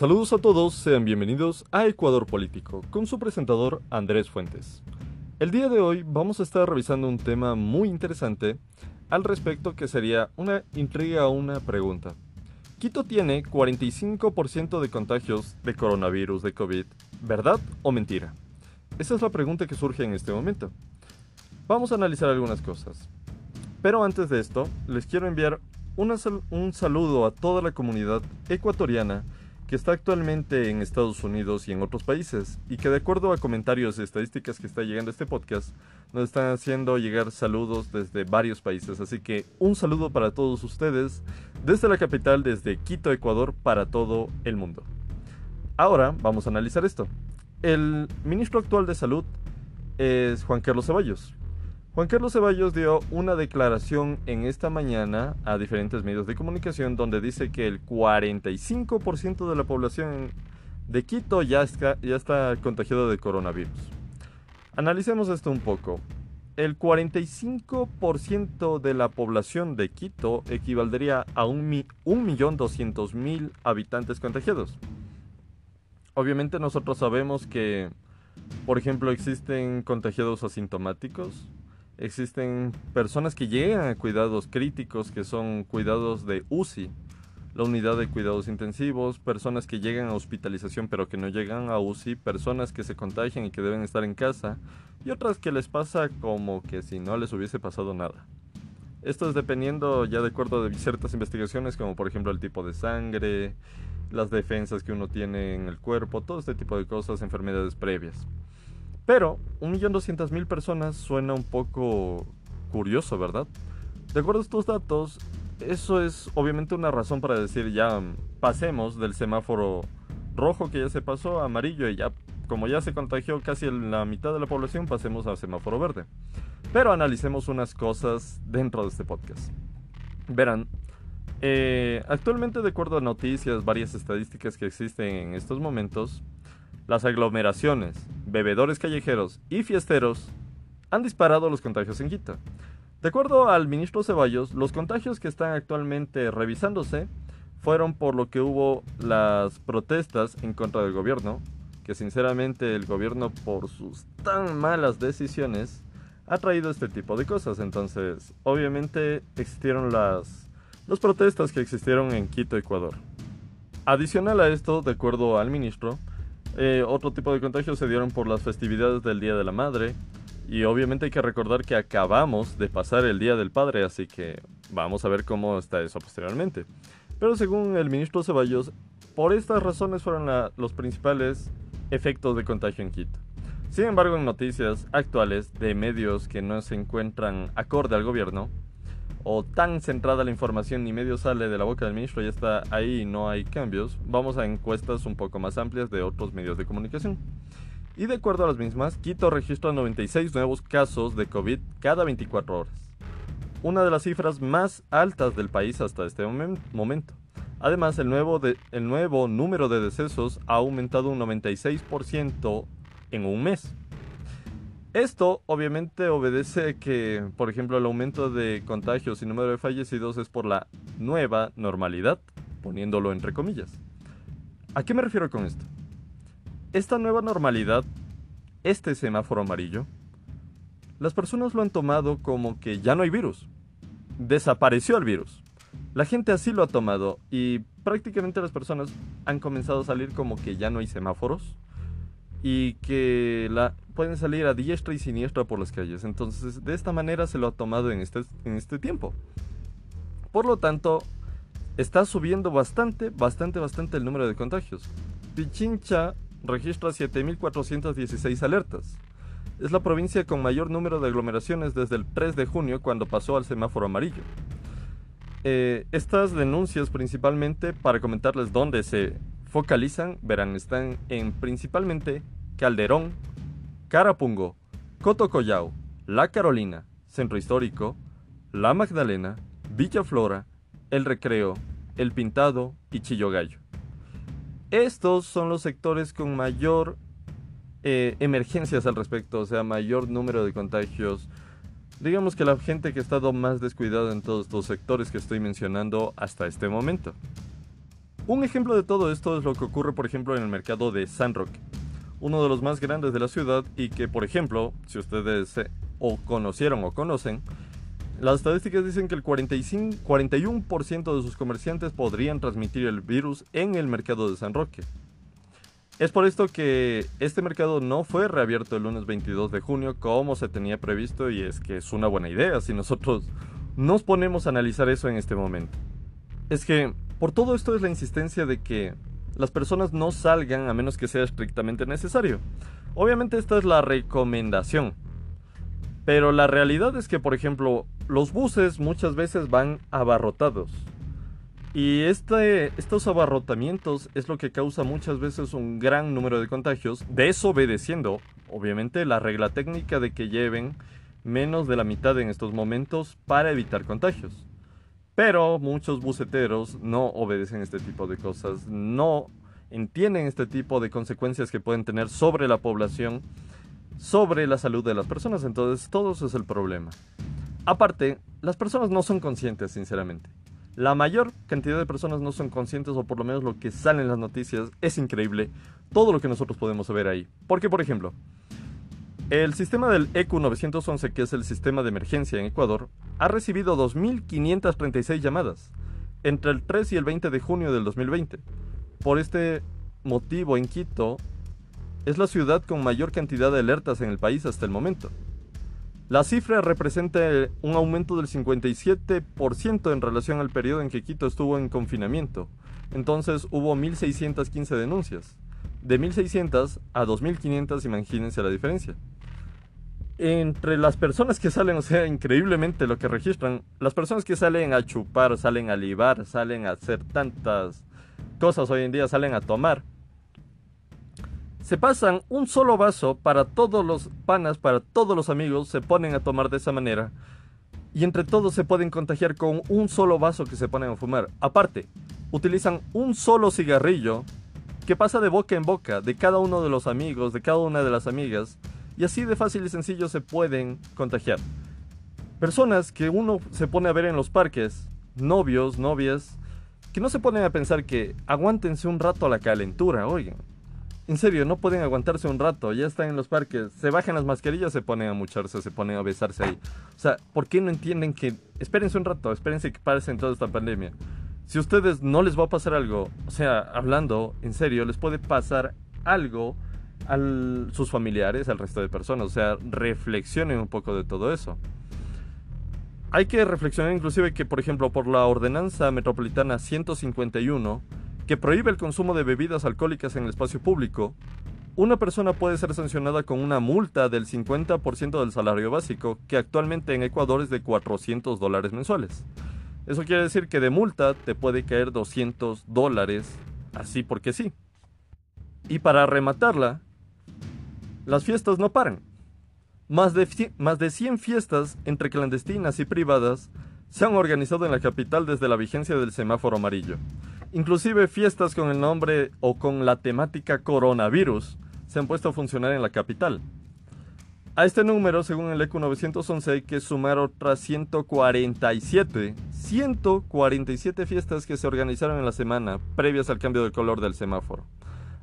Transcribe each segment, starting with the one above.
Saludos a todos, sean bienvenidos a Ecuador Político, con su presentador Andrés Fuentes. El día de hoy vamos a estar revisando un tema muy interesante al respecto que sería una intriga o una pregunta. Quito tiene 45% de contagios de coronavirus de COVID, ¿verdad o mentira? Esa es la pregunta que surge en este momento. Vamos a analizar algunas cosas. Pero antes de esto, les quiero enviar un saludo a toda la comunidad ecuatoriana que está actualmente en Estados Unidos y en otros países, y que de acuerdo a comentarios y estadísticas que está llegando a este podcast, nos están haciendo llegar saludos desde varios países. Así que un saludo para todos ustedes desde la capital, desde Quito, Ecuador, para todo el mundo. Ahora vamos a analizar esto. El ministro actual de Salud es Juan Carlos Ceballos. Juan Carlos Ceballos dio una declaración en esta mañana a diferentes medios de comunicación donde dice que el 45% de la población de Quito ya está, ya está contagiado de coronavirus. Analicemos esto un poco. El 45% de la población de Quito equivaldría a 1.200.000 habitantes contagiados. Obviamente nosotros sabemos que, por ejemplo, existen contagiados asintomáticos, Existen personas que llegan a cuidados críticos, que son cuidados de UCI, la unidad de cuidados intensivos, personas que llegan a hospitalización pero que no llegan a UCI, personas que se contagian y que deben estar en casa, y otras que les pasa como que si no les hubiese pasado nada. Esto es dependiendo ya de acuerdo de ciertas investigaciones, como por ejemplo el tipo de sangre, las defensas que uno tiene en el cuerpo, todo este tipo de cosas, enfermedades previas. Pero 1.200.000 personas suena un poco curioso, ¿verdad? De acuerdo a estos datos, eso es obviamente una razón para decir ya pasemos del semáforo rojo que ya se pasó a amarillo y ya como ya se contagió casi la mitad de la población pasemos al semáforo verde. Pero analicemos unas cosas dentro de este podcast. Verán, eh, actualmente de acuerdo a noticias, varias estadísticas que existen en estos momentos, las aglomeraciones, bebedores callejeros y fiesteros han disparado los contagios en Quito. De acuerdo al ministro Ceballos, los contagios que están actualmente revisándose fueron por lo que hubo las protestas en contra del gobierno, que sinceramente el gobierno por sus tan malas decisiones ha traído este tipo de cosas. Entonces, obviamente existieron las, las protestas que existieron en Quito, Ecuador. Adicional a esto, de acuerdo al ministro, eh, otro tipo de contagios se dieron por las festividades del Día de la Madre. Y obviamente hay que recordar que acabamos de pasar el Día del Padre, así que vamos a ver cómo está eso posteriormente. Pero según el ministro Ceballos, por estas razones fueron los principales efectos de contagio en Quito. Sin embargo, en noticias actuales de medios que no se encuentran acorde al gobierno, o tan centrada la información ni medio sale de la boca del ministro, ya está ahí y no hay cambios, vamos a encuestas un poco más amplias de otros medios de comunicación. Y de acuerdo a las mismas, Quito registra 96 nuevos casos de COVID cada 24 horas. Una de las cifras más altas del país hasta este momento. Además, el nuevo, el nuevo número de decesos ha aumentado un 96% en un mes. Esto obviamente obedece que, por ejemplo, el aumento de contagios y número de fallecidos es por la nueva normalidad, poniéndolo entre comillas. ¿A qué me refiero con esto? Esta nueva normalidad, este semáforo amarillo, las personas lo han tomado como que ya no hay virus. Desapareció el virus. La gente así lo ha tomado y prácticamente las personas han comenzado a salir como que ya no hay semáforos y que la, pueden salir a diestra y siniestra por las calles. Entonces, de esta manera se lo ha tomado en este, en este tiempo. Por lo tanto, está subiendo bastante, bastante, bastante el número de contagios. Pichincha registra 7.416 alertas. Es la provincia con mayor número de aglomeraciones desde el 3 de junio cuando pasó al semáforo amarillo. Eh, estas denuncias principalmente, para comentarles dónde se focalizan, verán, están en principalmente Calderón, Carapungo, Cotocollao, La Carolina, Centro Histórico, La Magdalena, Villa Flora, El Recreo, El Pintado y Chillogallo. Estos son los sectores con mayor eh, emergencias al respecto, o sea, mayor número de contagios. Digamos que la gente que ha estado más descuidada en todos estos sectores que estoy mencionando hasta este momento. Un ejemplo de todo esto es lo que ocurre, por ejemplo, en el mercado de San Roque, uno de los más grandes de la ciudad y que, por ejemplo, si ustedes o conocieron o conocen, las estadísticas dicen que el 45, 41% de sus comerciantes podrían transmitir el virus en el mercado de San Roque. Es por esto que este mercado no fue reabierto el lunes 22 de junio como se tenía previsto y es que es una buena idea si nosotros nos ponemos a analizar eso en este momento. Es que por todo esto es la insistencia de que las personas no salgan a menos que sea estrictamente necesario. Obviamente esta es la recomendación. Pero la realidad es que, por ejemplo, los buses muchas veces van abarrotados. Y este, estos abarrotamientos es lo que causa muchas veces un gran número de contagios, desobedeciendo, obviamente, la regla técnica de que lleven menos de la mitad en estos momentos para evitar contagios. Pero muchos buceteros no obedecen este tipo de cosas, no entienden este tipo de consecuencias que pueden tener sobre la población, sobre la salud de las personas, entonces todo eso es el problema. Aparte, las personas no son conscientes, sinceramente. La mayor cantidad de personas no son conscientes, o por lo menos lo que sale en las noticias es increíble. Todo lo que nosotros podemos ver ahí. Porque, por ejemplo, el sistema del EQ 911, que es el sistema de emergencia en Ecuador, ha recibido 2.536 llamadas entre el 3 y el 20 de junio del 2020. Por este motivo, en Quito es la ciudad con mayor cantidad de alertas en el país hasta el momento. La cifra representa un aumento del 57% en relación al periodo en que Quito estuvo en confinamiento. Entonces hubo 1.615 denuncias. De 1.600 a 2.500, imagínense la diferencia. Entre las personas que salen, o sea, increíblemente lo que registran, las personas que salen a chupar, salen a libar, salen a hacer tantas cosas hoy en día, salen a tomar se pasan un solo vaso para todos los panas, para todos los amigos, se ponen a tomar de esa manera. Y entre todos se pueden contagiar con un solo vaso que se ponen a fumar. Aparte, utilizan un solo cigarrillo que pasa de boca en boca de cada uno de los amigos, de cada una de las amigas. Y así de fácil y sencillo se pueden contagiar. Personas que uno se pone a ver en los parques, novios, novias, que no se ponen a pensar que aguántense un rato a la calentura, oigan. En serio, no pueden aguantarse un rato, ya están en los parques, se bajan las mascarillas, se ponen a mucharse, se ponen a besarse ahí. O sea, ¿por qué no entienden que... Espérense un rato, espérense que pase en toda esta pandemia. Si a ustedes no les va a pasar algo, o sea, hablando en serio, les puede pasar algo a sus familiares, al resto de personas. O sea, reflexionen un poco de todo eso. Hay que reflexionar inclusive que, por ejemplo, por la ordenanza metropolitana 151, que prohíbe el consumo de bebidas alcohólicas en el espacio público, una persona puede ser sancionada con una multa del 50% del salario básico, que actualmente en Ecuador es de 400 dólares mensuales. Eso quiere decir que de multa te puede caer 200 dólares, así porque sí. Y para rematarla, las fiestas no paran. Más de, más de 100 fiestas entre clandestinas y privadas se han organizado en la capital desde la vigencia del semáforo amarillo. Inclusive fiestas con el nombre o con la temática coronavirus se han puesto a funcionar en la capital. A este número, según el ECU 911, hay que sumar otras 147, 147 fiestas que se organizaron en la semana previas al cambio del color del semáforo.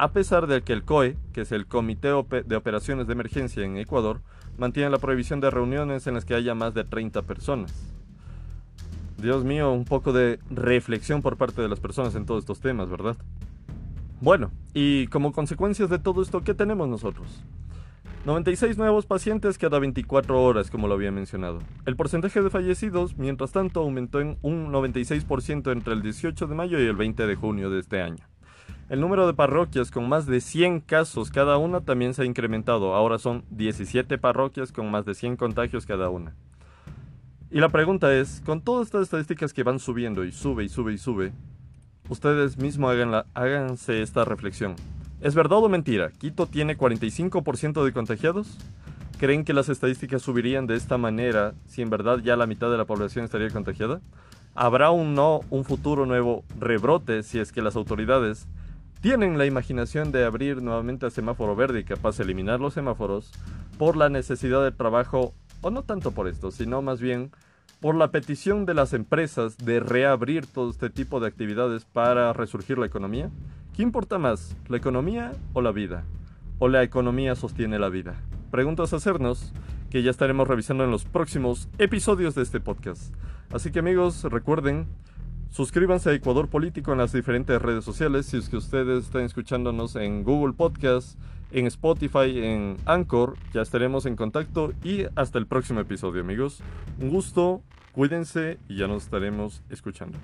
A pesar de que el COE, que es el Comité de Operaciones de Emergencia en Ecuador, mantiene la prohibición de reuniones en las que haya más de 30 personas. Dios mío, un poco de reflexión por parte de las personas en todos estos temas, ¿verdad? Bueno, y como consecuencias de todo esto, ¿qué tenemos nosotros? 96 nuevos pacientes cada 24 horas, como lo había mencionado. El porcentaje de fallecidos, mientras tanto, aumentó en un 96% entre el 18 de mayo y el 20 de junio de este año. El número de parroquias con más de 100 casos cada una también se ha incrementado. Ahora son 17 parroquias con más de 100 contagios cada una. Y la pregunta es, con todas estas estadísticas que van subiendo y sube y sube y sube, ustedes mismos hagan háganse esta reflexión. ¿Es verdad o mentira? ¿Quito tiene 45% de contagiados? ¿Creen que las estadísticas subirían de esta manera si en verdad ya la mitad de la población estaría contagiada? ¿Habrá un no, un futuro nuevo rebrote si es que las autoridades tienen la imaginación de abrir nuevamente el semáforo verde y capaz de eliminar los semáforos por la necesidad de trabajo o no tanto por esto, sino más bien por la petición de las empresas de reabrir todo este tipo de actividades para resurgir la economía? ¿Qué importa más, la economía o la vida? ¿O la economía sostiene la vida? Preguntas a hacernos que ya estaremos revisando en los próximos episodios de este podcast. Así que amigos, recuerden, suscríbanse a Ecuador Político en las diferentes redes sociales. Si es que ustedes están escuchándonos en Google Podcast, en Spotify, en Anchor, ya estaremos en contacto y hasta el próximo episodio amigos. Un gusto, cuídense y ya nos estaremos escuchando.